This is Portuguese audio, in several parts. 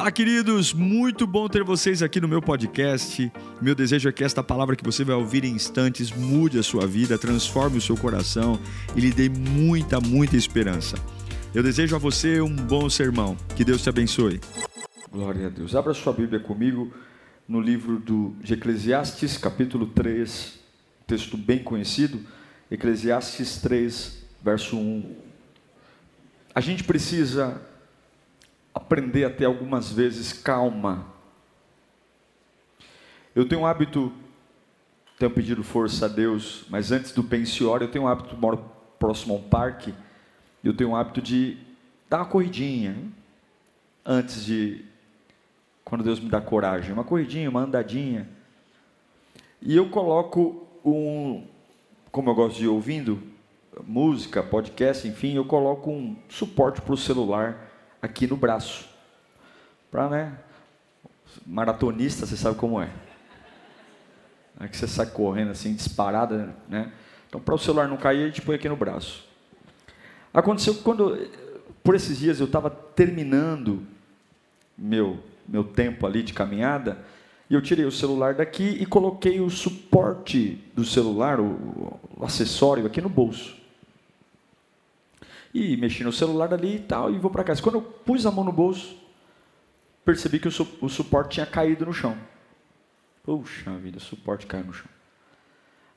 Fala, queridos! Muito bom ter vocês aqui no meu podcast. Meu desejo é que esta palavra que você vai ouvir em instantes mude a sua vida, transforme o seu coração e lhe dê muita, muita esperança. Eu desejo a você um bom sermão. Que Deus te abençoe. Glória a Deus. Abra sua Bíblia comigo no livro do, de Eclesiastes, capítulo 3, texto bem conhecido. Eclesiastes 3, verso 1. A gente precisa aprender a ter algumas vezes calma. Eu tenho um hábito, tenho pedido força a Deus, mas antes do pensiório eu tenho um hábito, moro próximo a um parque, eu tenho um hábito de dar uma corridinha, antes de, quando Deus me dá coragem, uma corridinha, uma andadinha. E eu coloco um, como eu gosto de ir ouvindo, música, podcast, enfim, eu coloco um suporte para o celular aqui no braço. Para, né? Maratonista, você sabe como é. É que você sai correndo assim, disparada, né? Então, para o celular não cair, a gente põe aqui no braço. Aconteceu que quando, por esses dias, eu estava terminando meu, meu tempo ali de caminhada, e eu tirei o celular daqui e coloquei o suporte do celular, o, o acessório, aqui no bolso. E mexi no celular ali e tal, e vou para casa. Quando eu pus a mão no bolso, percebi que o, su o suporte tinha caído no chão. Puxa vida, o suporte caiu no chão.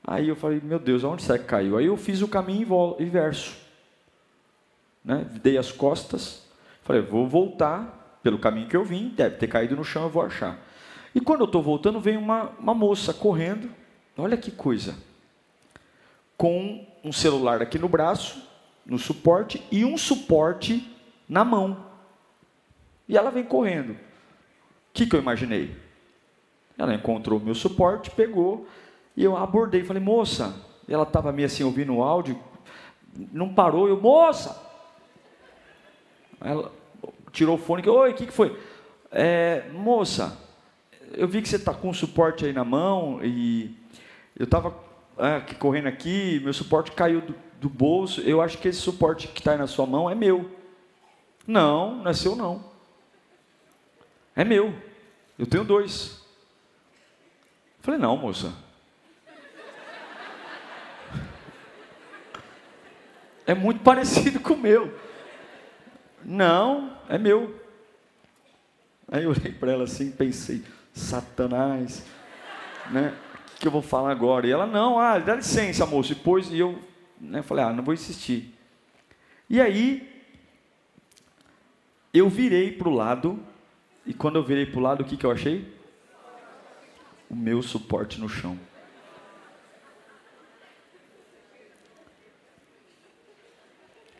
Aí eu falei, meu Deus, aonde será que caiu? Aí eu fiz o caminho inverso. Né? Dei as costas, falei, vou voltar pelo caminho que eu vim, deve ter caído no chão, eu vou achar. E quando eu estou voltando, vem uma, uma moça correndo, olha que coisa, com um celular aqui no braço, no suporte e um suporte na mão. E ela vem correndo. O que, que eu imaginei? Ela encontrou meu suporte, pegou e eu abordei. Falei, moça, ela estava meio assim ouvindo o áudio, não parou. Eu, moça! Ela tirou o fone, oi, o que, que foi? É, moça, eu vi que você está com o suporte aí na mão e eu estava é, correndo aqui, meu suporte caiu do, do bolso, eu acho que esse suporte que está aí na sua mão é meu. Não, não é seu não. É meu. Eu tenho dois. Falei, não, moça. É muito parecido com o meu. Não, é meu. Aí eu olhei para ela assim, pensei, Satanás, né? O que eu vou falar agora? E ela, não, ah, dá licença, moço. E depois, e eu né, falei, ah, não vou insistir. E aí, eu virei para o lado, e quando eu virei para o lado, o que, que eu achei? O meu suporte no chão.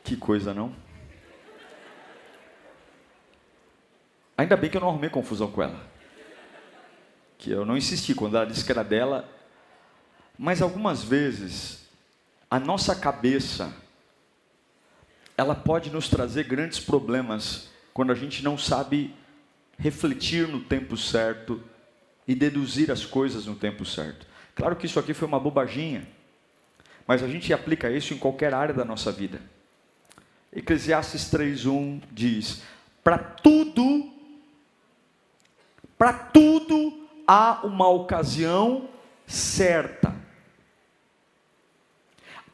Que coisa, não? Ainda bem que eu não arrumei confusão com ela. Que eu não insisti quando ela disse que era dela. Mas algumas vezes a nossa cabeça, ela pode nos trazer grandes problemas quando a gente não sabe refletir no tempo certo e deduzir as coisas no tempo certo. Claro que isso aqui foi uma bobaginha, mas a gente aplica isso em qualquer área da nossa vida. Eclesiastes 3:1 diz: "Para tudo para tudo há uma ocasião certa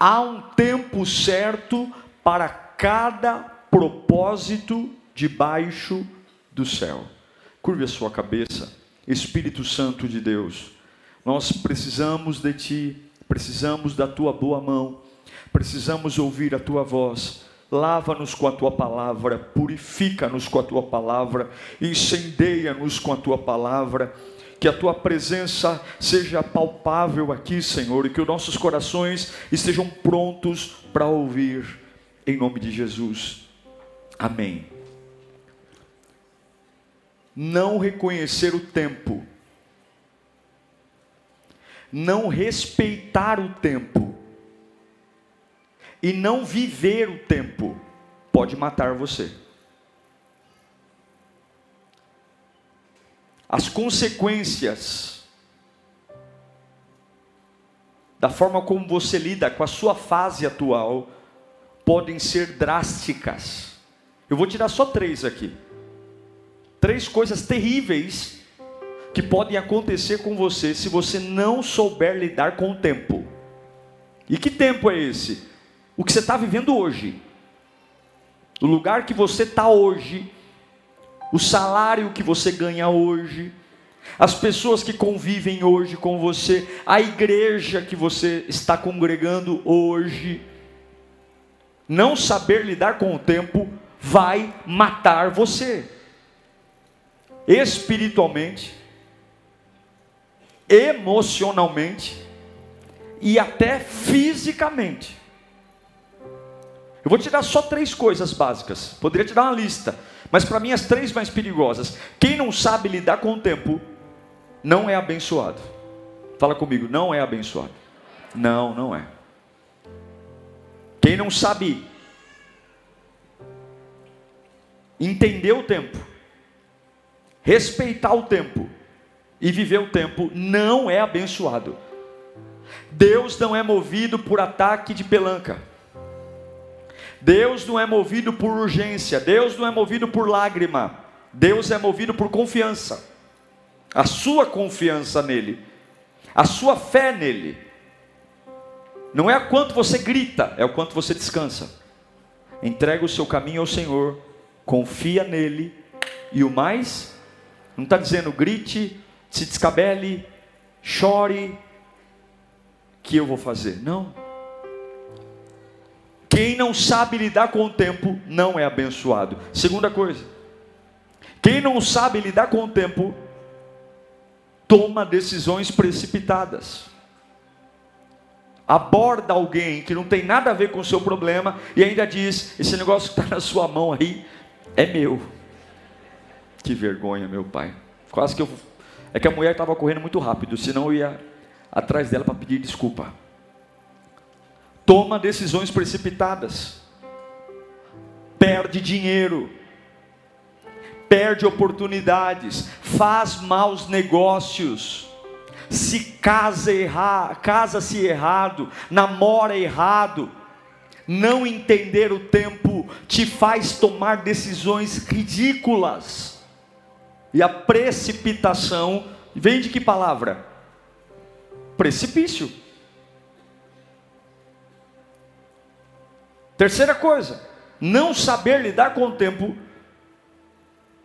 há um tempo certo para cada propósito debaixo do céu. Curve a sua cabeça, Espírito Santo de Deus. Nós precisamos de Ti, precisamos da Tua boa mão, precisamos ouvir a Tua voz. Lava-nos com a tua palavra, purifica-nos com a tua palavra, incendeia-nos com a tua palavra que a tua presença seja palpável aqui, Senhor, e que os nossos corações estejam prontos para ouvir, em nome de Jesus. Amém. Não reconhecer o tempo, não respeitar o tempo, e não viver o tempo, pode matar você. As consequências da forma como você lida com a sua fase atual podem ser drásticas. Eu vou tirar só três aqui. três coisas terríveis que podem acontecer com você se você não souber lidar com o tempo. E que tempo é esse? O que você está vivendo hoje, o lugar que você está hoje, o salário que você ganha hoje, as pessoas que convivem hoje com você, a igreja que você está congregando hoje. Não saber lidar com o tempo vai matar você, espiritualmente, emocionalmente e até fisicamente. Eu vou te dar só três coisas básicas, poderia te dar uma lista, mas para mim as três mais perigosas. Quem não sabe lidar com o tempo, não é abençoado. Fala comigo, não é abençoado. Não, não é. Quem não sabe entender o tempo, respeitar o tempo e viver o tempo, não é abençoado. Deus não é movido por ataque de pelanca. Deus não é movido por urgência. Deus não é movido por lágrima. Deus é movido por confiança a sua confiança nele, a sua fé nele. Não é o quanto você grita, é o quanto você descansa. Entrega o seu caminho ao Senhor, confia nele, e o mais, não está dizendo grite, se descabele, chore, que eu vou fazer. Não. Quem não sabe lidar com o tempo não é abençoado. Segunda coisa, quem não sabe lidar com o tempo toma decisões precipitadas. Aborda alguém que não tem nada a ver com o seu problema e ainda diz: esse negócio que está na sua mão aí é meu. Que vergonha, meu pai. Quase que eu. É que a mulher estava correndo muito rápido, senão eu ia atrás dela para pedir desculpa. Toma decisões precipitadas. Perde dinheiro perde oportunidades, faz maus negócios, se casa erra, casa-se errado, namora errado, não entender o tempo te faz tomar decisões ridículas. E a precipitação vem de que palavra? Precipício. Terceira coisa, não saber lidar com o tempo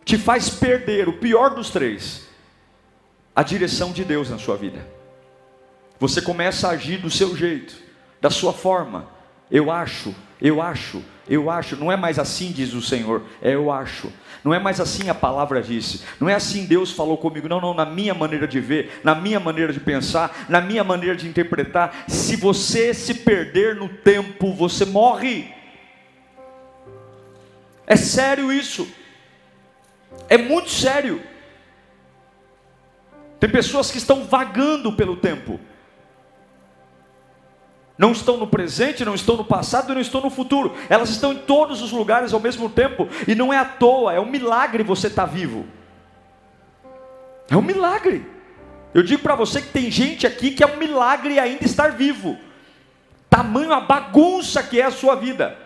te faz perder o pior dos três, a direção de Deus na sua vida. Você começa a agir do seu jeito, da sua forma. Eu acho, eu acho, eu acho. Não é mais assim, diz o Senhor, é eu acho. Não é mais assim a palavra disse. Não é assim Deus falou comigo. Não, não, na minha maneira de ver, na minha maneira de pensar, na minha maneira de interpretar. Se você se perder no tempo, você morre. É sério isso. É muito sério. Tem pessoas que estão vagando pelo tempo. Não estão no presente, não estão no passado e não estão no futuro. Elas estão em todos os lugares ao mesmo tempo. E não é à toa, é um milagre você estar tá vivo. É um milagre. Eu digo para você que tem gente aqui que é um milagre ainda estar vivo. Tamanho a bagunça que é a sua vida.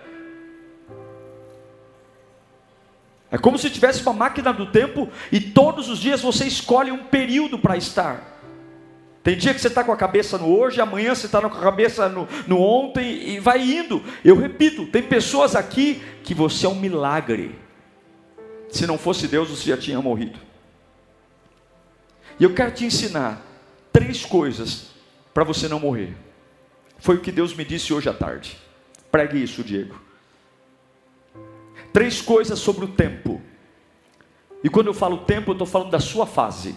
É como se tivesse uma máquina do tempo e todos os dias você escolhe um período para estar. Tem dia que você está com a cabeça no hoje, amanhã você está com a cabeça no, no ontem e vai indo. Eu repito, tem pessoas aqui que você é um milagre. Se não fosse Deus, você já tinha morrido. E eu quero te ensinar três coisas para você não morrer. Foi o que Deus me disse hoje à tarde. Pregue isso, Diego. Três coisas sobre o tempo. E quando eu falo tempo, eu estou falando da sua fase,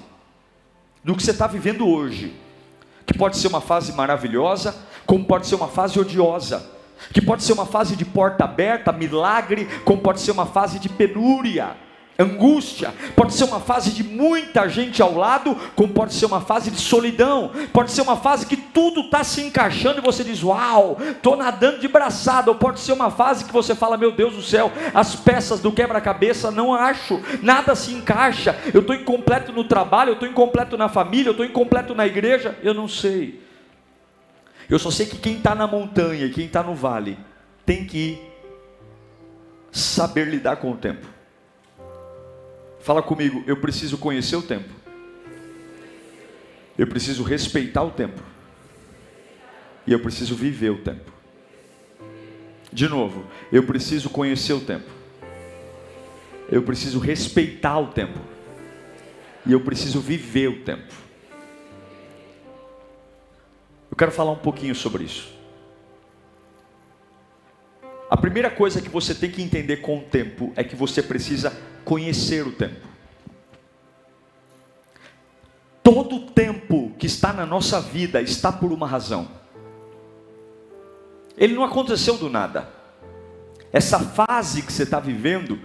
do que você está vivendo hoje, que pode ser uma fase maravilhosa, como pode ser uma fase odiosa, que pode ser uma fase de porta aberta, milagre, como pode ser uma fase de penúria angústia, pode ser uma fase de muita gente ao lado, como pode ser uma fase de solidão, pode ser uma fase que tudo está se encaixando e você diz, uau, estou nadando de braçada, ou pode ser uma fase que você fala, meu Deus do céu, as peças do quebra-cabeça não acho, nada se encaixa, eu estou incompleto no trabalho, eu estou incompleto na família, eu estou incompleto na igreja, eu não sei. Eu só sei que quem está na montanha e quem está no vale tem que saber lidar com o tempo Fala comigo, eu preciso conhecer o tempo. Eu preciso respeitar o tempo. E eu preciso viver o tempo. De novo, eu preciso conhecer o tempo. Eu preciso respeitar o tempo. E eu preciso viver o tempo. Eu quero falar um pouquinho sobre isso. A primeira coisa que você tem que entender com o tempo é que você precisa conhecer o tempo. Todo tempo que está na nossa vida está por uma razão. Ele não aconteceu do nada. Essa fase que você está vivendo,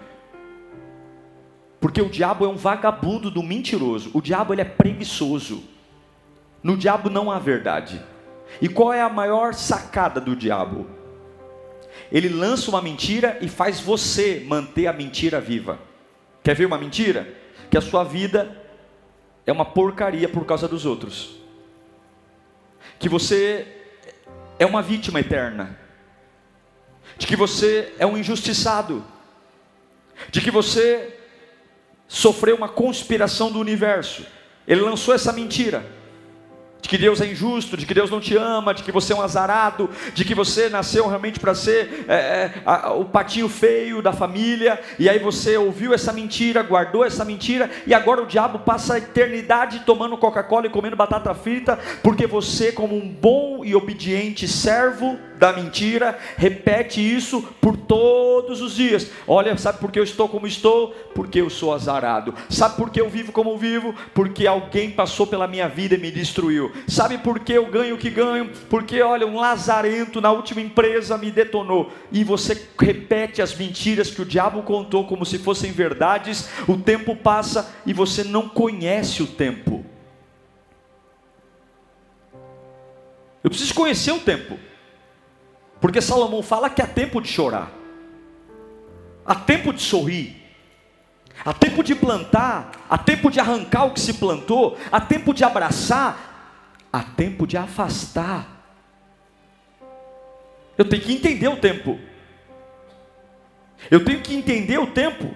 porque o diabo é um vagabundo do mentiroso. O diabo ele é preguiçoso. No diabo não há verdade. E qual é a maior sacada do diabo? Ele lança uma mentira e faz você manter a mentira viva. Quer ver uma mentira? Que a sua vida é uma porcaria por causa dos outros. Que você é uma vítima eterna. De que você é um injustiçado. De que você sofreu uma conspiração do universo. Ele lançou essa mentira de que Deus é injusto, de que Deus não te ama, de que você é um azarado, de que você nasceu realmente para ser é, é, a, o patinho feio da família, e aí você ouviu essa mentira, guardou essa mentira, e agora o diabo passa a eternidade tomando Coca-Cola e comendo batata frita, porque você, como um bom e obediente servo da mentira, repete isso por todos os dias. Olha, sabe por que eu estou como estou? Porque eu sou azarado. Sabe por que eu vivo como vivo? Porque alguém passou pela minha vida e me destruiu. Sabe por que eu ganho o que ganho? Porque, olha, um lazarento na última empresa me detonou. E você repete as mentiras que o diabo contou como se fossem verdades. O tempo passa e você não conhece o tempo. Eu preciso conhecer o tempo. Porque Salomão fala que há tempo de chorar, há tempo de sorrir, há tempo de plantar, há tempo de arrancar o que se plantou, há tempo de abraçar, há tempo de afastar. Eu tenho que entender o tempo. Eu tenho que entender o tempo.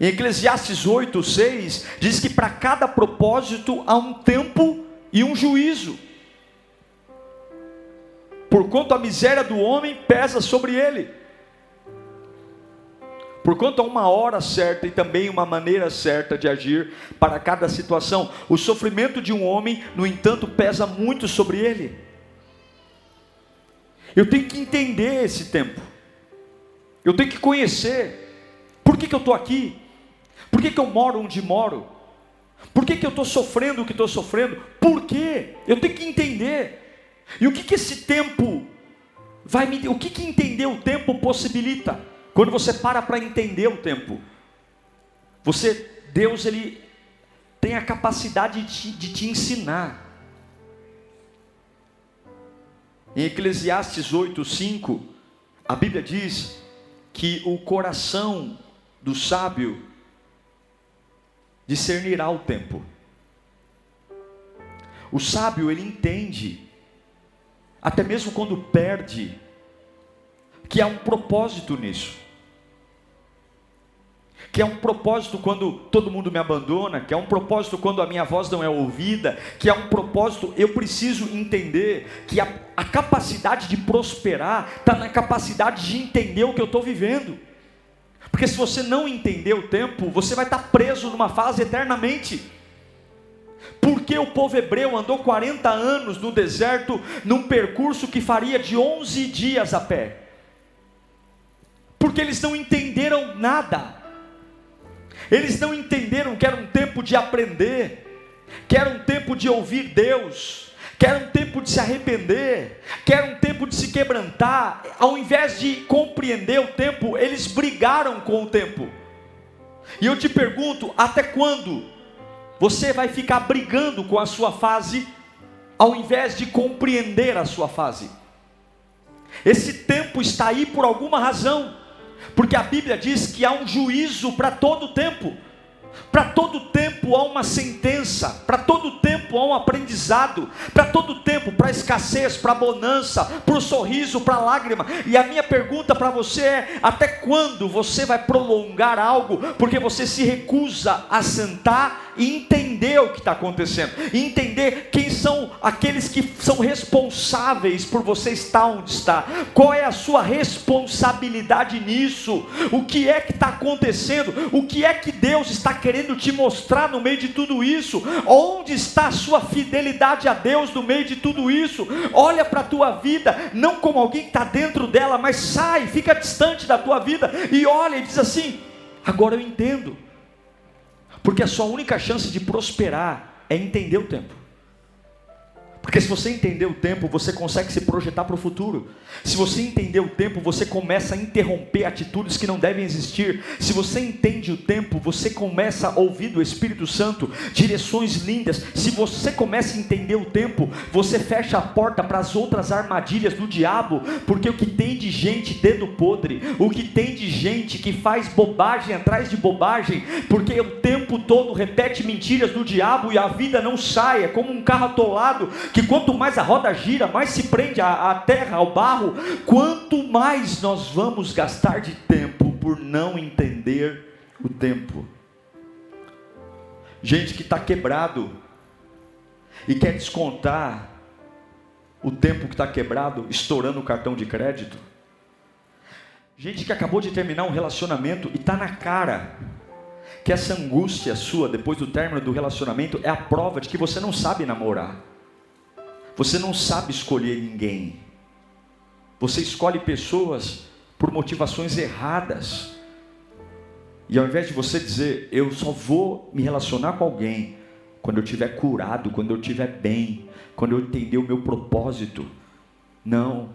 Em Eclesiastes 8, 6, diz que para cada propósito há um tempo e um juízo porquanto a miséria do homem pesa sobre ele. Porquanto há uma hora certa e também uma maneira certa de agir para cada situação. O sofrimento de um homem, no entanto, pesa muito sobre ele. Eu tenho que entender esse tempo. Eu tenho que conhecer. Por que, que eu estou aqui? Por que, que eu moro onde moro? Por que, que eu estou sofrendo o que estou sofrendo? Por quê? Eu tenho que entender. E o que, que esse tempo vai me. O que, que entender o tempo possibilita? Quando você para para entender o tempo, você, Deus, ele tem a capacidade de te, de te ensinar. Em Eclesiastes 8:5, a Bíblia diz que o coração do sábio discernirá o tempo. O sábio ele entende até mesmo quando perde, que há um propósito nisso. Que é um propósito quando todo mundo me abandona, que é um propósito quando a minha voz não é ouvida, que é um propósito, eu preciso entender que a, a capacidade de prosperar está na capacidade de entender o que eu estou vivendo. Porque se você não entender o tempo, você vai estar preso numa fase eternamente. Porque o povo hebreu andou 40 anos no deserto, num percurso que faria de 11 dias a pé. Porque eles não entenderam nada. Eles não entenderam que era um tempo de aprender, que era um tempo de ouvir Deus, que era um tempo de se arrepender, que era um tempo de se quebrantar. Ao invés de compreender o tempo, eles brigaram com o tempo. E eu te pergunto: até quando você vai ficar brigando com a sua fase, ao invés de compreender a sua fase. Esse tempo está aí por alguma razão, porque a Bíblia diz que há um juízo para todo tempo. Para todo tempo há uma sentença, para todo tempo há um aprendizado, para todo tempo, para escassez, para bonança, para o sorriso, para a lágrima. E a minha pergunta para você é: até quando você vai prolongar algo porque você se recusa a sentar e entender o que está acontecendo, e entender quem são aqueles que são responsáveis por você estar onde está, qual é a sua responsabilidade nisso, o que é que está acontecendo, o que é que Deus está querendo te mostrar no meio de tudo isso, onde está a sua fidelidade a Deus no meio de tudo isso, olha para a tua vida, não como alguém que está dentro dela, mas sai, fica distante da tua vida e olha e diz assim: agora eu entendo. Porque a sua única chance de prosperar é entender o tempo. Porque se você entender o tempo, você consegue se projetar para o futuro. Se você entender o tempo, você começa a interromper atitudes que não devem existir. Se você entende o tempo, você começa a ouvir do Espírito Santo direções lindas. Se você começa a entender o tempo, você fecha a porta para as outras armadilhas do diabo. Porque o que tem de gente dedo podre, o que tem de gente que faz bobagem atrás de bobagem, porque o tempo todo repete mentiras do diabo e a vida não sai, é como um carro atolado que quanto mais a roda gira, mais se prende a terra, ao barro, quanto mais nós vamos gastar de tempo por não entender o tempo. Gente que está quebrado e quer descontar o tempo que está quebrado, estourando o cartão de crédito. Gente que acabou de terminar um relacionamento e está na cara que essa angústia sua depois do término do relacionamento é a prova de que você não sabe namorar. Você não sabe escolher ninguém. Você escolhe pessoas por motivações erradas. E ao invés de você dizer, eu só vou me relacionar com alguém quando eu estiver curado, quando eu estiver bem, quando eu entender o meu propósito. Não.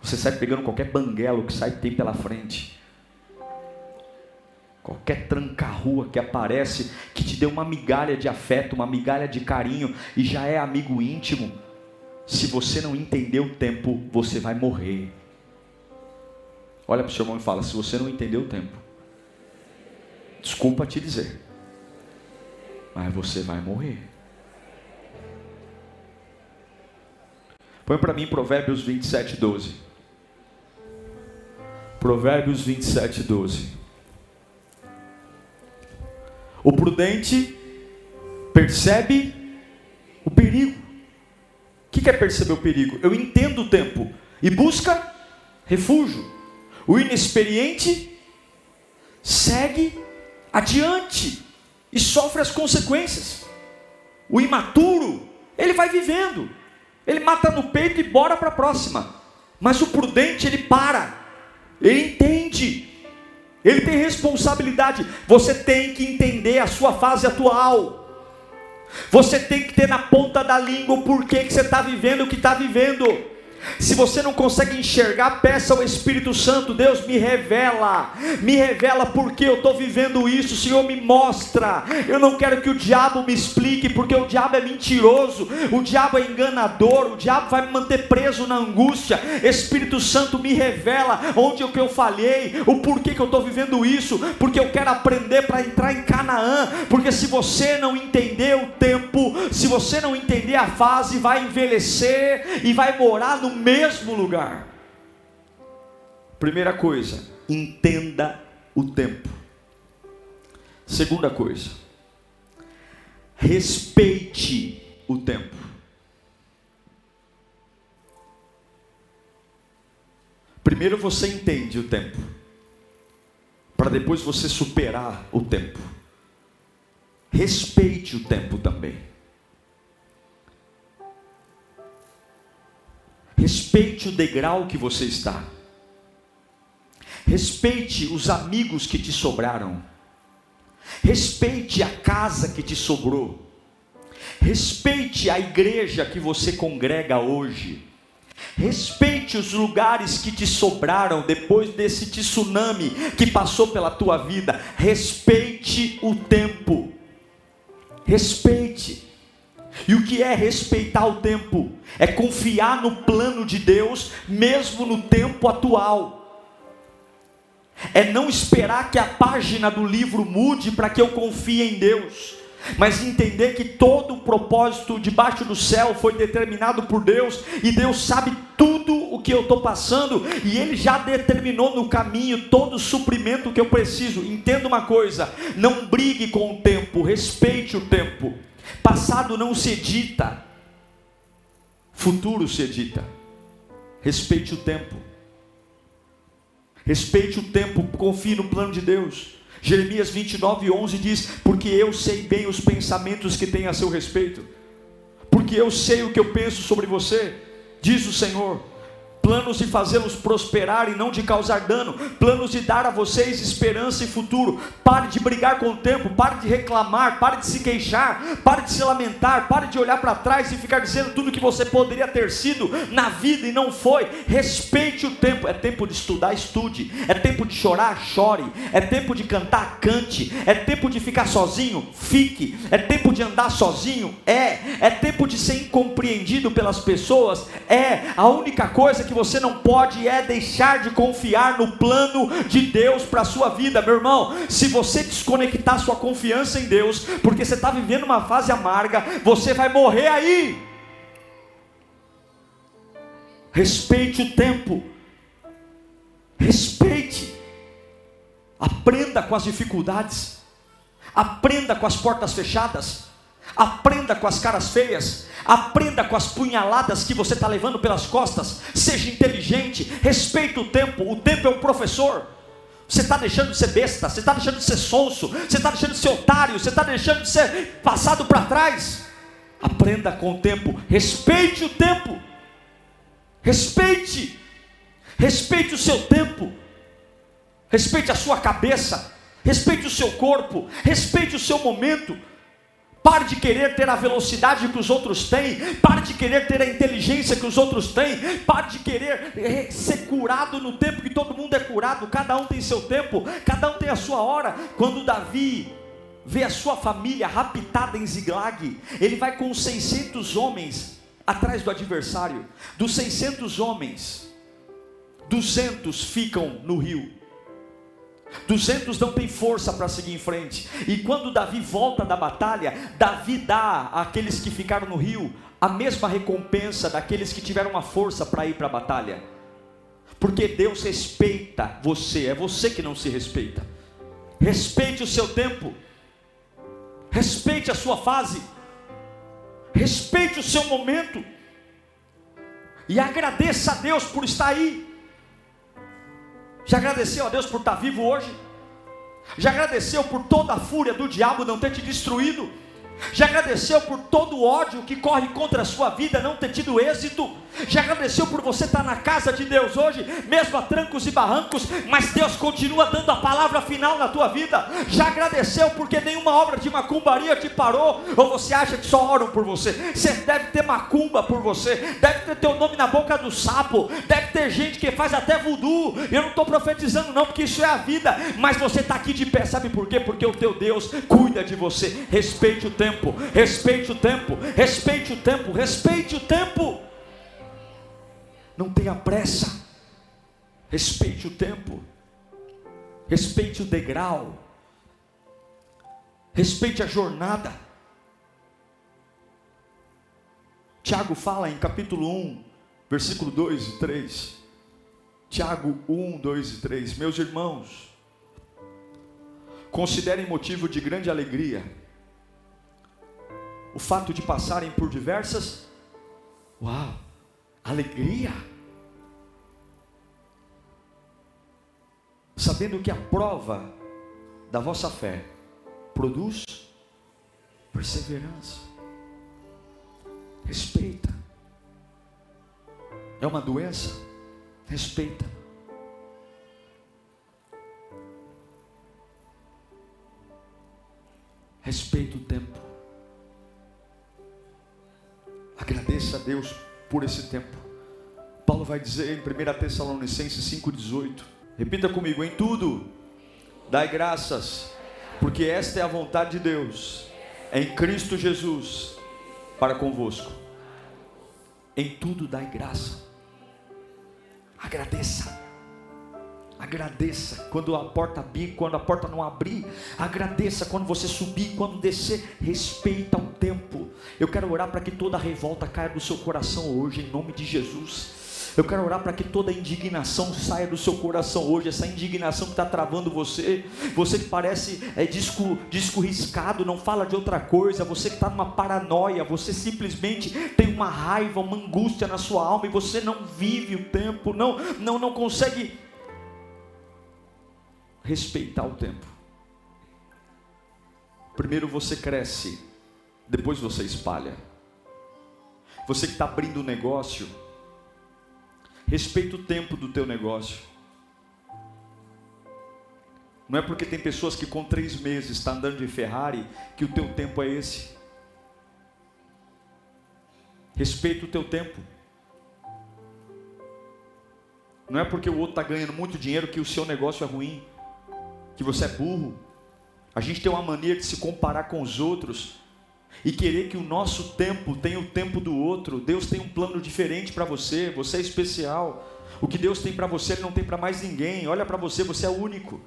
Você sai pegando qualquer banguelo que sai tem pela frente. Qualquer tranca-rua que aparece, que te dê uma migalha de afeto, uma migalha de carinho e já é amigo íntimo se você não entender o tempo, você vai morrer. Olha para o seu irmão e fala: se você não entender o tempo, desculpa te dizer, mas você vai morrer. Põe para mim Provérbios 27, 12. Provérbios 27, 12. O prudente percebe o perigo que quer perceber o perigo? Eu entendo o tempo e busca refúgio. O inexperiente segue adiante e sofre as consequências. O imaturo, ele vai vivendo. Ele mata no peito e bora para a próxima. Mas o prudente, ele para. Ele entende. Ele tem responsabilidade. Você tem que entender a sua fase atual. Você tem que ter na ponta da língua o porquê que você está vivendo o que está vivendo. Se você não consegue enxergar, peça ao Espírito Santo, Deus me revela, me revela porque eu estou vivendo isso, Senhor me mostra. Eu não quero que o diabo me explique, porque o diabo é mentiroso, o diabo é enganador, o diabo vai me manter preso na angústia. Espírito Santo me revela onde é que eu falhei, o porquê que eu estou vivendo isso, porque eu quero aprender para entrar em Canaã, porque se você não entender o tempo, se você não entender a fase, vai envelhecer e vai morar no mesmo lugar. Primeira coisa, entenda o tempo. Segunda coisa, respeite o tempo. Primeiro você entende o tempo, para depois você superar o tempo. Respeite o tempo também. Respeite o degrau que você está. Respeite os amigos que te sobraram. Respeite a casa que te sobrou. Respeite a igreja que você congrega hoje. Respeite os lugares que te sobraram depois desse tsunami que passou pela tua vida. Respeite o tempo. Respeite. E o que é respeitar o tempo? É confiar no plano de Deus, mesmo no tempo atual. É não esperar que a página do livro mude para que eu confie em Deus. mas entender que todo o propósito debaixo do céu foi determinado por Deus e Deus sabe tudo o que eu estou passando e Ele já determinou no caminho todo o suprimento que eu preciso. Entenda uma coisa: não brigue com o tempo, respeite o tempo. Passado não se edita, futuro se edita. Respeite o tempo. Respeite o tempo, confie no plano de Deus. Jeremias 29, 11 diz: Porque eu sei bem os pensamentos que tem a seu respeito, porque eu sei o que eu penso sobre você, diz o Senhor planos de fazê-los prosperar e não de causar dano, planos de dar a vocês esperança e futuro. Pare de brigar com o tempo, pare de reclamar, pare de se queixar, pare de se lamentar, pare de olhar para trás e ficar dizendo tudo que você poderia ter sido na vida e não foi. Respeite o tempo. É tempo de estudar, estude. É tempo de chorar, chore. É tempo de cantar, cante. É tempo de ficar sozinho, fique. É tempo de andar sozinho, é. É tempo de ser incompreendido pelas pessoas, é. A única coisa que que você não pode é deixar de confiar no plano de Deus para a sua vida, meu irmão. Se você desconectar sua confiança em Deus, porque você está vivendo uma fase amarga, você vai morrer aí. Respeite o tempo, respeite, aprenda com as dificuldades, aprenda com as portas fechadas, aprenda com as caras feias, Aprenda com as punhaladas que você está levando pelas costas. Seja inteligente. Respeite o tempo. O tempo é um professor. Você está deixando de ser besta. Você está deixando de ser sonso. Você está deixando de ser otário. Você está deixando de ser passado para trás. Aprenda com o tempo. Respeite o tempo. Respeite. Respeite o seu tempo. Respeite a sua cabeça. Respeite o seu corpo. Respeite o seu momento. Pare de querer ter a velocidade que os outros têm. Pare de querer ter a inteligência que os outros têm. Pare de querer eh, ser curado no tempo que todo mundo é curado. Cada um tem seu tempo, cada um tem a sua hora. Quando Davi vê a sua família raptada em Ziglag, ele vai com 600 homens atrás do adversário. Dos 600 homens, 200 ficam no rio. 200 não tem força para seguir em frente. E quando Davi volta da batalha, Davi dá àqueles que ficaram no rio a mesma recompensa daqueles que tiveram uma força para ir para a batalha. Porque Deus respeita você, é você que não se respeita. Respeite o seu tempo. Respeite a sua fase. Respeite o seu momento. E agradeça a Deus por estar aí. Já agradeceu a Deus por estar vivo hoje? Já agradeceu por toda a fúria do diabo não ter te destruído? Já agradeceu por todo o ódio que corre contra a sua vida não ter tido êxito? Já agradeceu por você estar na casa de Deus hoje, mesmo a trancos e barrancos, mas Deus continua dando a palavra final na tua vida? Já agradeceu porque nenhuma obra de macumbaria te parou? Ou você acha que só oram por você? Você deve ter macumba por você, deve ter teu nome na boca do sapo, deve ter gente que faz até voodoo. Eu não estou profetizando, não, porque isso é a vida, mas você está aqui de pé, sabe por quê? Porque o teu Deus cuida de você. Respeite o tempo, respeite o tempo, respeite o tempo, respeite o tempo. Não tenha pressa. Respeite o tempo. Respeite o degrau. Respeite a jornada. Tiago fala em capítulo 1, versículo 2 e 3. Tiago 1, 2 e 3. Meus irmãos, considerem motivo de grande alegria o fato de passarem por diversas. Uau! alegria, sabendo que a prova da vossa fé produz perseverança. Respeita. É uma doença? Respeita. Respeita o tempo. Agradeça a Deus por esse tempo. Paulo vai dizer em 1 Tessalonicenses 5,18: repita comigo, em tudo, dai graças, porque esta é a vontade de Deus, em Cristo Jesus, para convosco. Em tudo dai graça, agradeça, Agradeça quando a porta abrir, quando a porta não abrir. Agradeça quando você subir, quando descer. Respeita o tempo. Eu quero orar para que toda revolta caia do seu coração hoje, em nome de Jesus. Eu quero orar para que toda indignação saia do seu coração hoje, essa indignação que está travando você, você que parece é, disco, disco riscado, não fala de outra coisa, você que está numa paranoia, você simplesmente tem uma raiva, uma angústia na sua alma e você não vive o tempo, não, não, não consegue respeitar o tempo. Primeiro você cresce, depois você espalha. Você que está abrindo um negócio, Respeita o tempo do teu negócio. Não é porque tem pessoas que com três meses estão andando de Ferrari que o teu tempo é esse. Respeita o teu tempo. Não é porque o outro está ganhando muito dinheiro que o seu negócio é ruim, que você é burro. A gente tem uma mania de se comparar com os outros e querer que o nosso tempo tenha o tempo do outro. Deus tem um plano diferente para você, você é especial. O que Deus tem para você, Ele não tem para mais ninguém. Olha para você, você é único.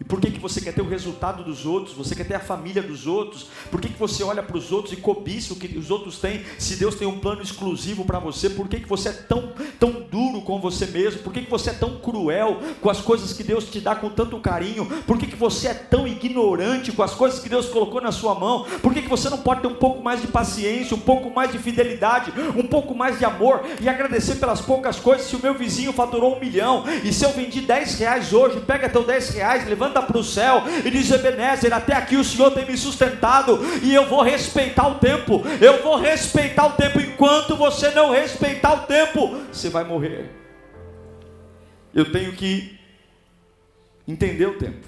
E por que, que você quer ter o resultado dos outros? Você quer ter a família dos outros? Por que, que você olha para os outros e cobiça o que os outros têm? Se Deus tem um plano exclusivo para você, por que, que você é tão, tão duro com você mesmo? Por que, que você é tão cruel com as coisas que Deus te dá com tanto carinho? Por que, que você é tão ignorante com as coisas que Deus colocou na sua mão? Por que, que você não pode ter um pouco mais de paciência, um pouco mais de fidelidade, um pouco mais de amor e agradecer pelas poucas coisas? Se o meu vizinho faturou um milhão e se eu vendi 10 reais hoje, pega teu 10 reais, levanta levanta para o céu e diz: Ebenezer, até aqui o Senhor tem me sustentado e eu vou respeitar o tempo. Eu vou respeitar o tempo. Enquanto você não respeitar o tempo, você vai morrer. Eu tenho que entender o tempo.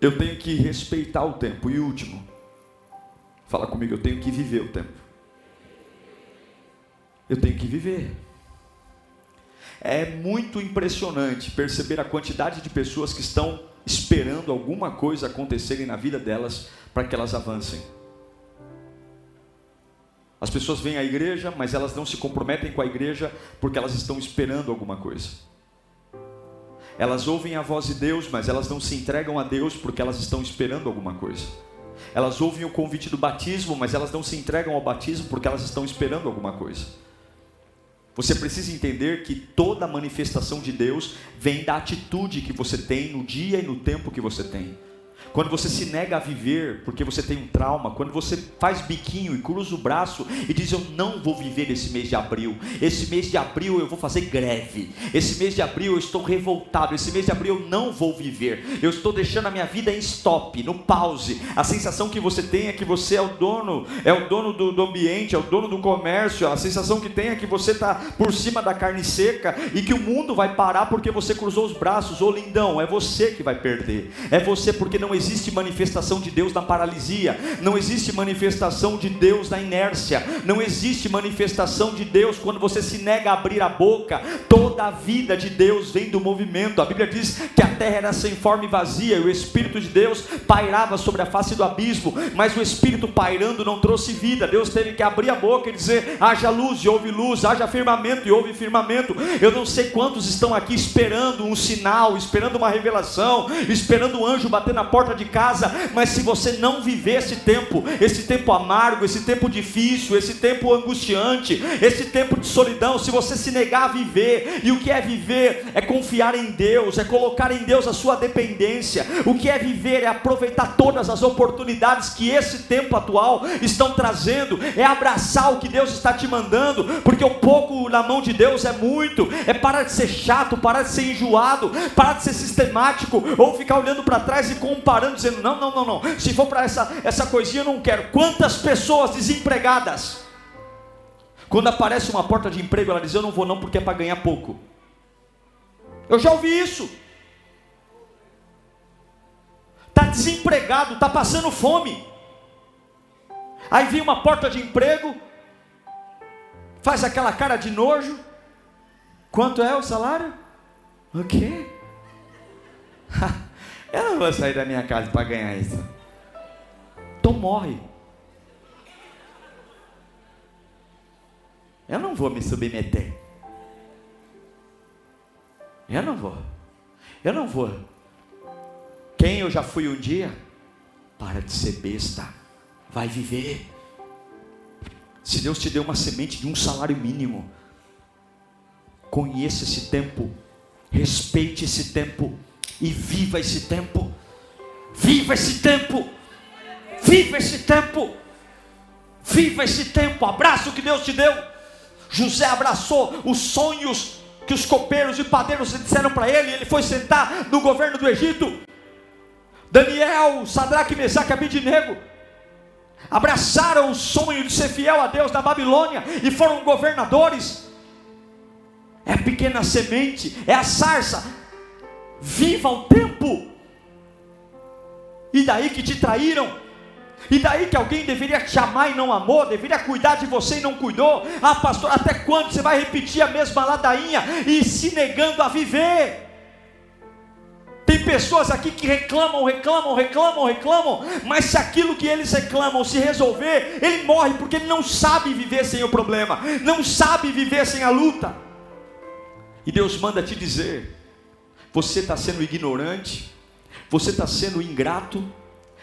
Eu tenho que respeitar o tempo. E último, fala comigo, eu tenho que viver o tempo. Eu tenho que viver. É muito impressionante perceber a quantidade de pessoas que estão esperando alguma coisa acontecerem na vida delas para que elas avancem. As pessoas vêm à igreja, mas elas não se comprometem com a igreja porque elas estão esperando alguma coisa. Elas ouvem a voz de Deus, mas elas não se entregam a Deus porque elas estão esperando alguma coisa. Elas ouvem o convite do batismo, mas elas não se entregam ao batismo porque elas estão esperando alguma coisa. Você precisa entender que toda manifestação de Deus vem da atitude que você tem no dia e no tempo que você tem. Quando você se nega a viver porque você tem um trauma, quando você faz biquinho e cruza o braço e diz: Eu não vou viver esse mês de abril, esse mês de abril eu vou fazer greve, esse mês de abril eu estou revoltado, esse mês de abril eu não vou viver, eu estou deixando a minha vida em stop, no pause. A sensação que você tem é que você é o dono, é o dono do, do ambiente, é o dono do comércio, a sensação que tem é que você está por cima da carne seca e que o mundo vai parar porque você cruzou os braços. Ô lindão, é você que vai perder, é você porque não existe existe manifestação de Deus na paralisia, não existe manifestação de Deus na inércia, não existe manifestação de Deus quando você se nega a abrir a boca. Toda a vida de Deus vem do movimento. A Bíblia diz que a terra era sem forma e vazia, e o Espírito de Deus pairava sobre a face do abismo, mas o Espírito pairando não trouxe vida. Deus teve que abrir a boca e dizer: haja luz e houve luz, haja firmamento e houve firmamento. Eu não sei quantos estão aqui esperando um sinal, esperando uma revelação, esperando um anjo bater na porta de casa, mas se você não viver esse tempo, esse tempo amargo, esse tempo difícil, esse tempo angustiante, esse tempo de solidão, se você se negar a viver, e o que é viver é confiar em Deus, é colocar em Deus a sua dependência, o que é viver é aproveitar todas as oportunidades que esse tempo atual estão trazendo, é abraçar o que Deus está te mandando, porque o pouco na mão de Deus é muito, é parar de ser chato, parar de ser enjoado, parar de ser sistemático, ou ficar olhando para trás e comparando dizendo: não, não, não, não. Se for para essa, essa coisinha, eu não quero. Quantas pessoas desempregadas? Quando aparece uma porta de emprego, ela diz: Eu não vou, não, porque é para ganhar pouco. Eu já ouvi isso. Está desempregado, está passando fome. Aí vem uma porta de emprego, faz aquela cara de nojo. Quanto é o salário? O quê? Eu não vou sair da minha casa para ganhar isso. Então morre. Eu não vou me submeter. Eu não vou. Eu não vou. Quem eu já fui um dia? Para de ser besta. Vai viver. Se Deus te deu uma semente de um salário mínimo, conheça esse tempo, respeite esse tempo e viva esse tempo. Viva esse tempo. Viva esse tempo. Viva esse tempo. Abraça o que Deus te deu. José abraçou os sonhos que os copeiros e padeiros disseram para ele. Ele foi sentar no governo do Egito. Daniel, Sadraque, Mesaque e Abidinego abraçaram o sonho de ser fiel a Deus na Babilônia e foram governadores. É pequena semente, é a sarça. Viva o tempo. E daí que te traíram, e daí que alguém deveria te amar e não amou, deveria cuidar de você e não cuidou. Ah, pastor, até quando você vai repetir a mesma ladainha e se negando a viver? Tem pessoas aqui que reclamam, reclamam, reclamam, reclamam, mas se aquilo que eles reclamam se resolver, ele morre porque ele não sabe viver sem o problema, não sabe viver sem a luta. E Deus manda te dizer: você está sendo ignorante, você está sendo ingrato,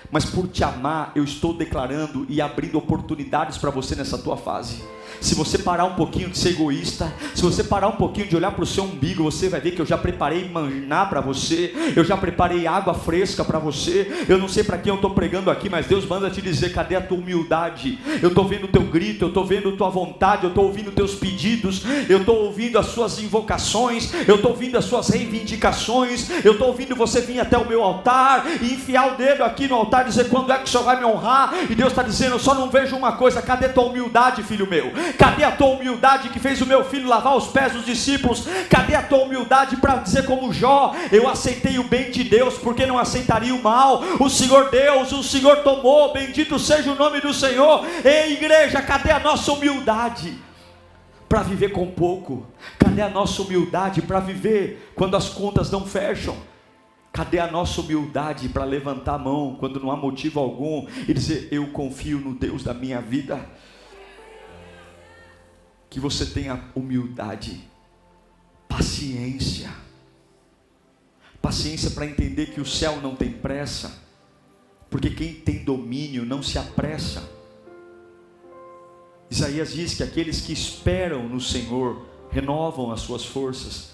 mas por te amar, eu estou declarando e abrindo oportunidades para você nessa tua fase. Se você parar um pouquinho de ser egoísta, se você parar um pouquinho de olhar para o seu umbigo, você vai ver que eu já preparei maná para você, eu já preparei água fresca para você. Eu não sei para quem eu estou pregando aqui, mas Deus manda te dizer: cadê a tua humildade? Eu estou vendo o teu grito, eu estou vendo a tua vontade, eu estou ouvindo teus pedidos, eu estou ouvindo as suas invocações, eu estou ouvindo as suas reivindicações, eu estou ouvindo você vir até o meu altar e enfiar o dedo aqui no altar e dizer: quando é que o Senhor vai me honrar? E Deus está dizendo: eu só não vejo uma coisa, cadê tua humildade, filho meu? Cadê a tua humildade que fez o meu filho lavar os pés dos discípulos? Cadê a tua humildade para dizer como Jó, eu aceitei o bem de Deus, porque não aceitaria o mal? O Senhor Deus, o Senhor tomou, bendito seja o nome do Senhor. Ei, igreja, cadê a nossa humildade? Para viver com pouco, cadê a nossa humildade para viver quando as contas não fecham? Cadê a nossa humildade para levantar a mão quando não há motivo algum e dizer: Eu confio no Deus da minha vida? Que você tenha humildade, paciência. Paciência para entender que o céu não tem pressa, porque quem tem domínio não se apressa. Isaías diz que aqueles que esperam no Senhor renovam as suas forças.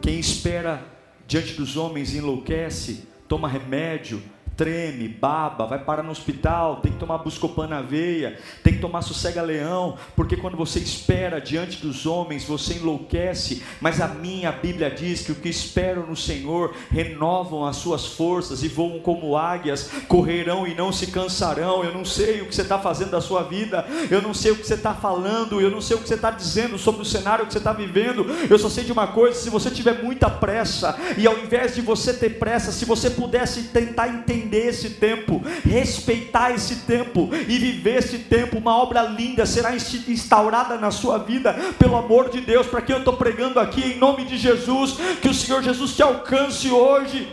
Quem espera diante dos homens enlouquece, toma remédio, treme, baba, vai parar no hospital, tem que tomar buscopan na veia, tem que tomar sossega-leão, porque quando você espera diante dos homens, você enlouquece, mas a minha Bíblia diz que o que esperam no Senhor renovam as suas forças e voam como águias, correrão e não se cansarão. Eu não sei o que você está fazendo da sua vida, eu não sei o que você está falando, eu não sei o que você está dizendo sobre o cenário que você está vivendo, eu só sei de uma coisa: se você tiver muita pressa, e ao invés de você ter pressa, se você pudesse tentar entender, entender esse tempo, respeitar esse tempo e viver esse tempo. Uma obra linda será instaurada na sua vida, pelo amor de Deus. Para quem eu estou pregando aqui, em nome de Jesus, que o Senhor Jesus te alcance hoje.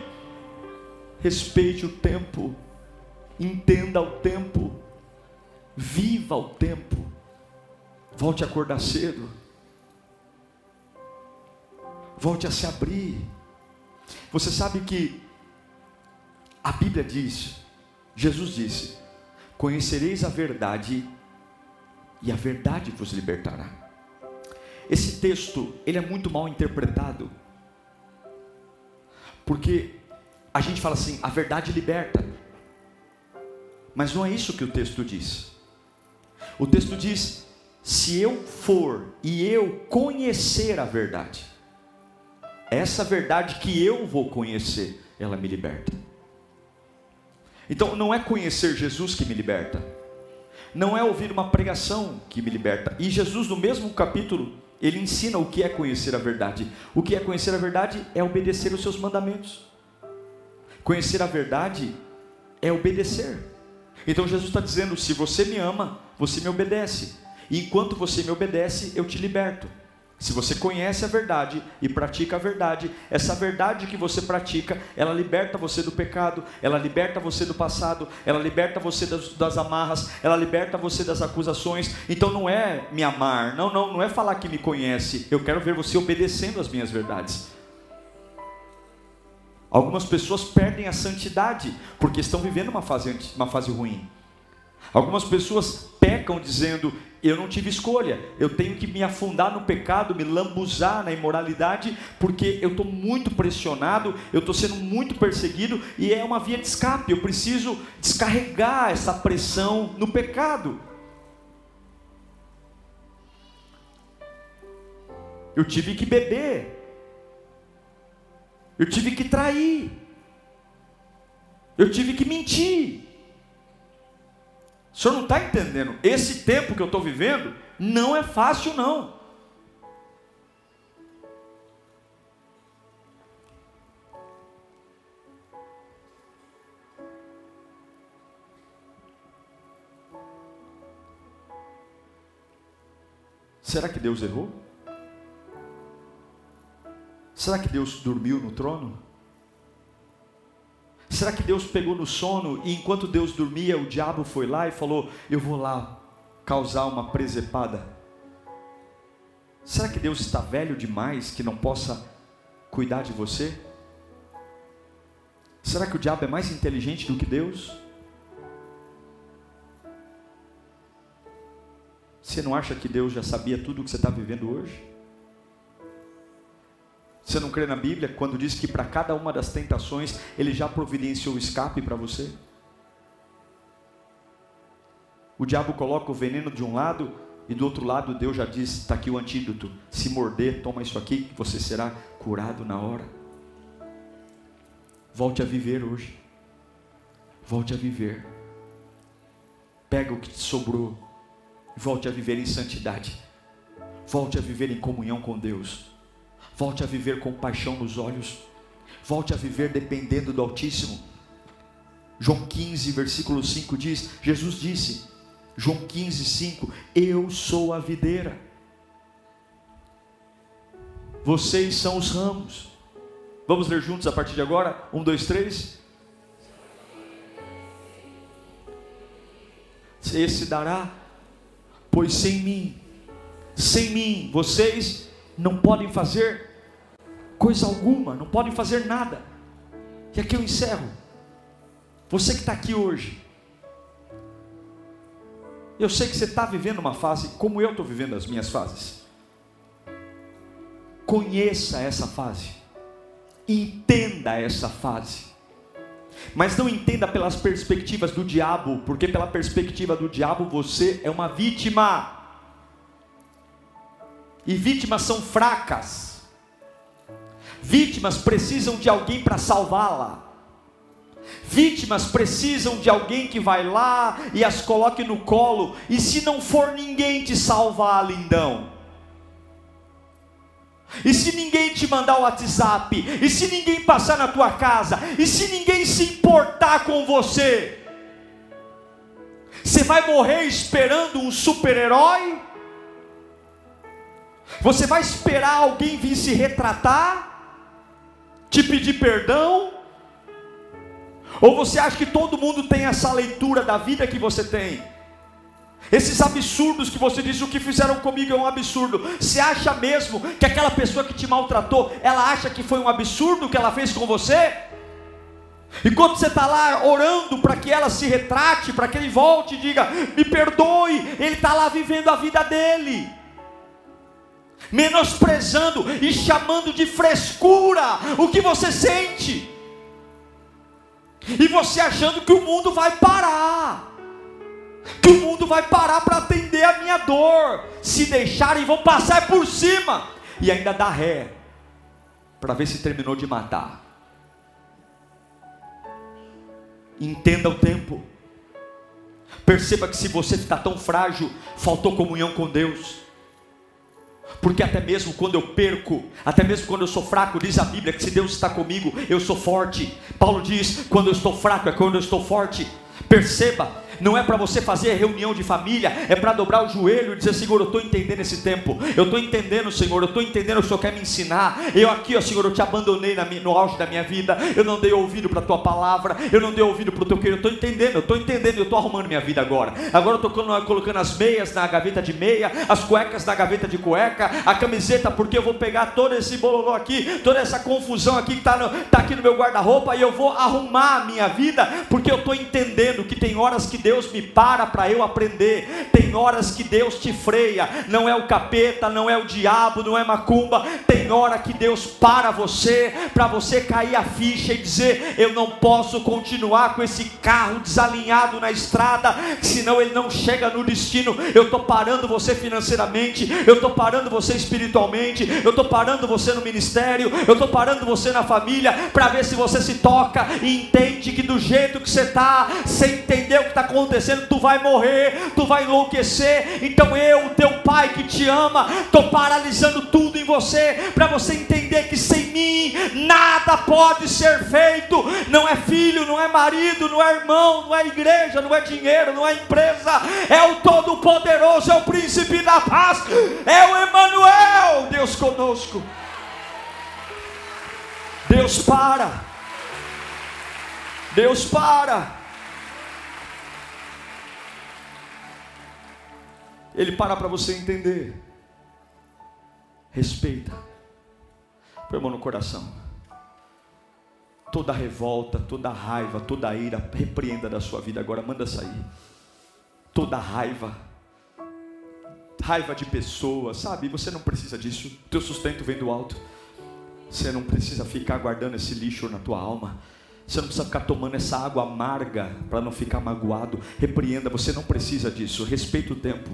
Respeite o tempo, entenda o tempo, viva o tempo. Volte a acordar cedo. Volte a se abrir. Você sabe que a Bíblia diz, Jesus disse: Conhecereis a verdade e a verdade vos libertará. Esse texto, ele é muito mal interpretado. Porque a gente fala assim, a verdade liberta. Mas não é isso que o texto diz. O texto diz: se eu for e eu conhecer a verdade, essa verdade que eu vou conhecer, ela me liberta. Então não é conhecer Jesus que me liberta, não é ouvir uma pregação que me liberta. E Jesus, no mesmo capítulo, ele ensina o que é conhecer a verdade. O que é conhecer a verdade é obedecer os seus mandamentos. Conhecer a verdade é obedecer. Então Jesus está dizendo: se você me ama, você me obedece. E enquanto você me obedece, eu te liberto. Se você conhece a verdade e pratica a verdade, essa verdade que você pratica, ela liberta você do pecado, ela liberta você do passado, ela liberta você das, das, amarras, ela liberta você das acusações. Então não é me amar, não, não, não é falar que me conhece. Eu quero ver você obedecendo as minhas verdades. Algumas pessoas perdem a santidade porque estão vivendo uma fase, uma fase ruim. Algumas pessoas pecam dizendo: Eu não tive escolha, eu tenho que me afundar no pecado, me lambuzar na imoralidade, porque eu estou muito pressionado, eu estou sendo muito perseguido e é uma via de escape. Eu preciso descarregar essa pressão no pecado. Eu tive que beber, eu tive que trair, eu tive que mentir. O senhor não está entendendo? Esse tempo que eu estou vivendo não é fácil, não. Será que Deus errou? Será que Deus dormiu no trono? Será que Deus pegou no sono e enquanto Deus dormia, o diabo foi lá e falou: Eu vou lá causar uma presepada? Será que Deus está velho demais que não possa cuidar de você? Será que o diabo é mais inteligente do que Deus? Você não acha que Deus já sabia tudo o que você está vivendo hoje? Você não crê na Bíblia quando diz que para cada uma das tentações ele já providenciou o escape para você? O diabo coloca o veneno de um lado e do outro lado Deus já diz: está aqui o antídoto. Se morder, toma isso aqui você será curado na hora. Volte a viver hoje. Volte a viver. Pega o que te sobrou. Volte a viver em santidade. Volte a viver em comunhão com Deus. Volte a viver com paixão nos olhos. Volte a viver dependendo do Altíssimo. João 15, versículo 5 diz: Jesus disse, João 15, 5: Eu sou a videira, vocês são os ramos. Vamos ler juntos a partir de agora? Um, dois, três. Esse dará, pois sem mim, sem mim, vocês não podem fazer coisa alguma, não podem fazer nada. E aqui eu encerro. Você que está aqui hoje, eu sei que você está vivendo uma fase como eu estou vivendo as minhas fases. Conheça essa fase, entenda essa fase. Mas não entenda pelas perspectivas do diabo, porque pela perspectiva do diabo você é uma vítima. E vítimas são fracas. Vítimas precisam de alguém para salvá-la. Vítimas precisam de alguém que vai lá e as coloque no colo. E se não for ninguém te salvar, lindão. E se ninguém te mandar o WhatsApp, e se ninguém passar na tua casa, e se ninguém se importar com você, você vai morrer esperando um super-herói? Você vai esperar alguém vir se retratar? Te pedir perdão? Ou você acha que todo mundo tem essa leitura da vida que você tem? Esses absurdos que você disse, o que fizeram comigo é um absurdo. Você acha mesmo que aquela pessoa que te maltratou, ela acha que foi um absurdo o que ela fez com você? Enquanto você está lá orando para que ela se retrate, para que ele volte e diga, me perdoe, ele está lá vivendo a vida dele menosprezando e chamando de frescura o que você sente, e você achando que o mundo vai parar, que o mundo vai parar para atender a minha dor, se deixarem vão passar por cima e ainda dá ré, para ver se terminou de matar. Entenda o tempo. Perceba que se você está tão frágil, faltou comunhão com Deus. Porque até mesmo quando eu perco, até mesmo quando eu sou fraco, diz a Bíblia que se Deus está comigo, eu sou forte. Paulo diz: quando eu estou fraco é quando eu estou forte. Perceba, não é para você fazer reunião de família, é para dobrar o joelho e dizer: Senhor, eu estou entendendo esse tempo, eu estou entendendo, Senhor, eu estou entendendo o que o Senhor quer me ensinar. Eu aqui, ó Senhor, eu te abandonei minha, no auge da minha vida, eu não dei ouvido para a tua palavra, eu não dei ouvido para o teu querido, eu estou entendendo, eu estou entendendo, eu estou arrumando minha vida agora. Agora eu estou colocando as meias na gaveta de meia, as cuecas na gaveta de cueca, a camiseta, porque eu vou pegar todo esse bololô aqui, toda essa confusão aqui que está tá aqui no meu guarda-roupa e eu vou arrumar a minha vida, porque eu estou entendendo que tem horas que Deus me para para eu aprender, tem horas que Deus te freia, não é o capeta, não é o diabo, não é macumba, tem hora que Deus para você, para você cair a ficha e dizer: Eu não posso continuar com esse carro desalinhado na estrada, senão ele não chega no destino. Eu estou parando você financeiramente, eu estou parando você espiritualmente, eu estou parando você no ministério, eu estou parando você na família, para ver se você se toca e entende que do jeito que você está, sem entender o que está acontecendo, tu vai morrer, tu vai enlouquecer. Então eu, teu pai que te ama, estou paralisando tudo em você, para você entender que sem mim nada pode ser feito. Não é filho, não é marido, não é irmão, não é igreja, não é dinheiro, não é empresa, é o Todo-Poderoso, é o Príncipe da Paz, é o Emmanuel, Deus conosco. Deus para. Deus para. Ele para para você entender. Respeita. Põe a mão no coração. Toda revolta, toda raiva, toda ira, repreenda da sua vida agora, manda sair. Toda raiva, raiva de pessoas, sabe? Você não precisa disso. Teu sustento vem do alto. Você não precisa ficar guardando esse lixo na tua alma. Você não precisa ficar tomando essa água amarga para não ficar magoado. Repreenda, você não precisa disso. Respeita o tempo.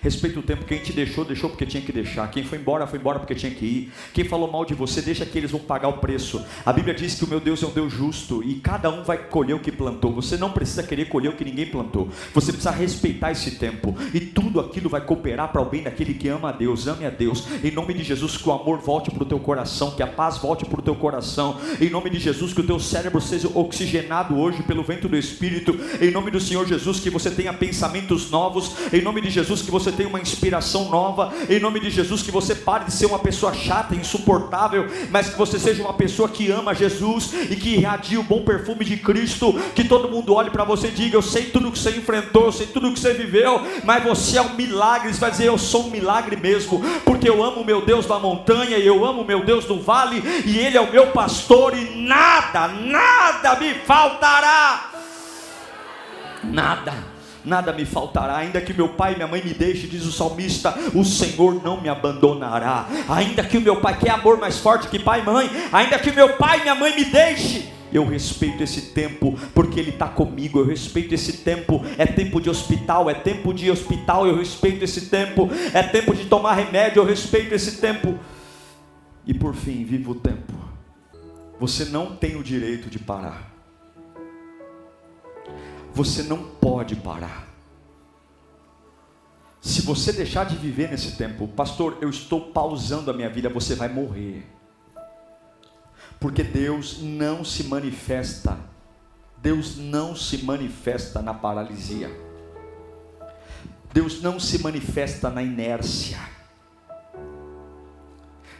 Respeita o tempo. Quem te deixou, deixou porque tinha que deixar. Quem foi embora, foi embora porque tinha que ir. Quem falou mal de você, deixa que eles vão pagar o preço. A Bíblia diz que o meu Deus é um Deus justo e cada um vai colher o que plantou. Você não precisa querer colher o que ninguém plantou. Você precisa respeitar esse tempo. E tudo aquilo vai cooperar para o bem daquele que ama a Deus. Ame a Deus. Em nome de Jesus, que o amor volte para o teu coração, que a paz volte para o teu coração. Em nome de Jesus, que o teu cérebro seja oxigenado hoje pelo vento do Espírito. Em nome do Senhor Jesus, que você tenha pensamentos novos. Em nome de Jesus, que você você tenha uma inspiração nova, em nome de Jesus, que você pare de ser uma pessoa chata, insuportável, mas que você seja uma pessoa que ama Jesus e que irradie o bom perfume de Cristo, que todo mundo olhe para você e diga: Eu sei tudo que você enfrentou, eu sei tudo que você viveu, mas você é um milagre. Você vai dizer: Eu sou um milagre mesmo, porque eu amo o meu Deus da montanha, e eu amo o meu Deus do vale, e Ele é o meu pastor, e nada, nada me faltará. Nada nada me faltará, ainda que meu pai e minha mãe me deixem, diz o salmista, o Senhor não me abandonará, ainda que o meu pai, que é amor mais forte que pai e mãe, ainda que meu pai e minha mãe me deixem, eu respeito esse tempo, porque Ele está comigo. Eu respeito esse tempo. É tempo de hospital, é tempo de hospital. Eu respeito esse tempo. É tempo de tomar remédio. Eu respeito esse tempo. E por fim, viva o tempo. Você não tem o direito de parar. Você não pode parar. Se você deixar de viver nesse tempo, pastor, eu estou pausando a minha vida, você vai morrer. Porque Deus não se manifesta, Deus não se manifesta na paralisia. Deus não se manifesta na inércia.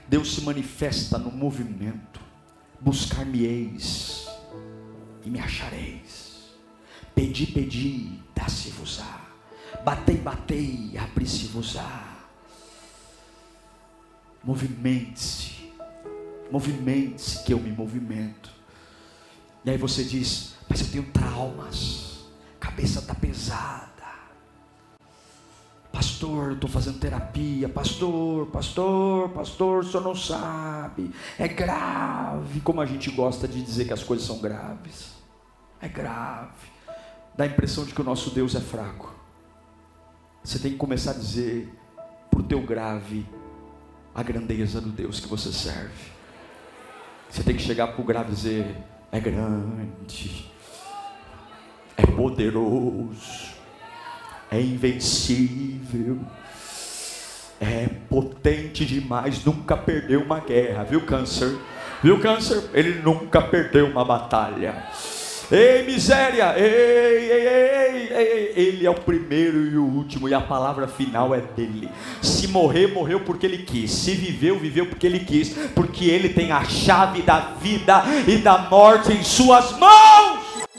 Deus se manifesta no movimento. Buscar-me-eis e me achareis. Pedi, pedi, dá-se-vos-á. Batei, batei, abri-se-vos-á. Movimente-se, movimente-se que eu me movimento. E aí você diz, mas eu tenho traumas, cabeça está pesada. Pastor, eu estou fazendo terapia. Pastor, pastor, pastor, o senhor não sabe. É grave. Como a gente gosta de dizer que as coisas são graves. É grave dá a impressão de que o nosso Deus é fraco. Você tem que começar a dizer para o teu grave a grandeza do Deus que você serve. Você tem que chegar para o grave e dizer: é grande, é poderoso, é invencível, é potente demais, nunca perdeu uma guerra, viu, câncer? Viu, câncer? Ele nunca perdeu uma batalha. Ei, miséria! Ei, ei, ei, ei, Ele é o primeiro e o último, e a palavra final é dele. Se morrer, morreu porque ele quis. Se viveu, viveu porque ele quis. Porque ele tem a chave da vida e da morte em suas mãos.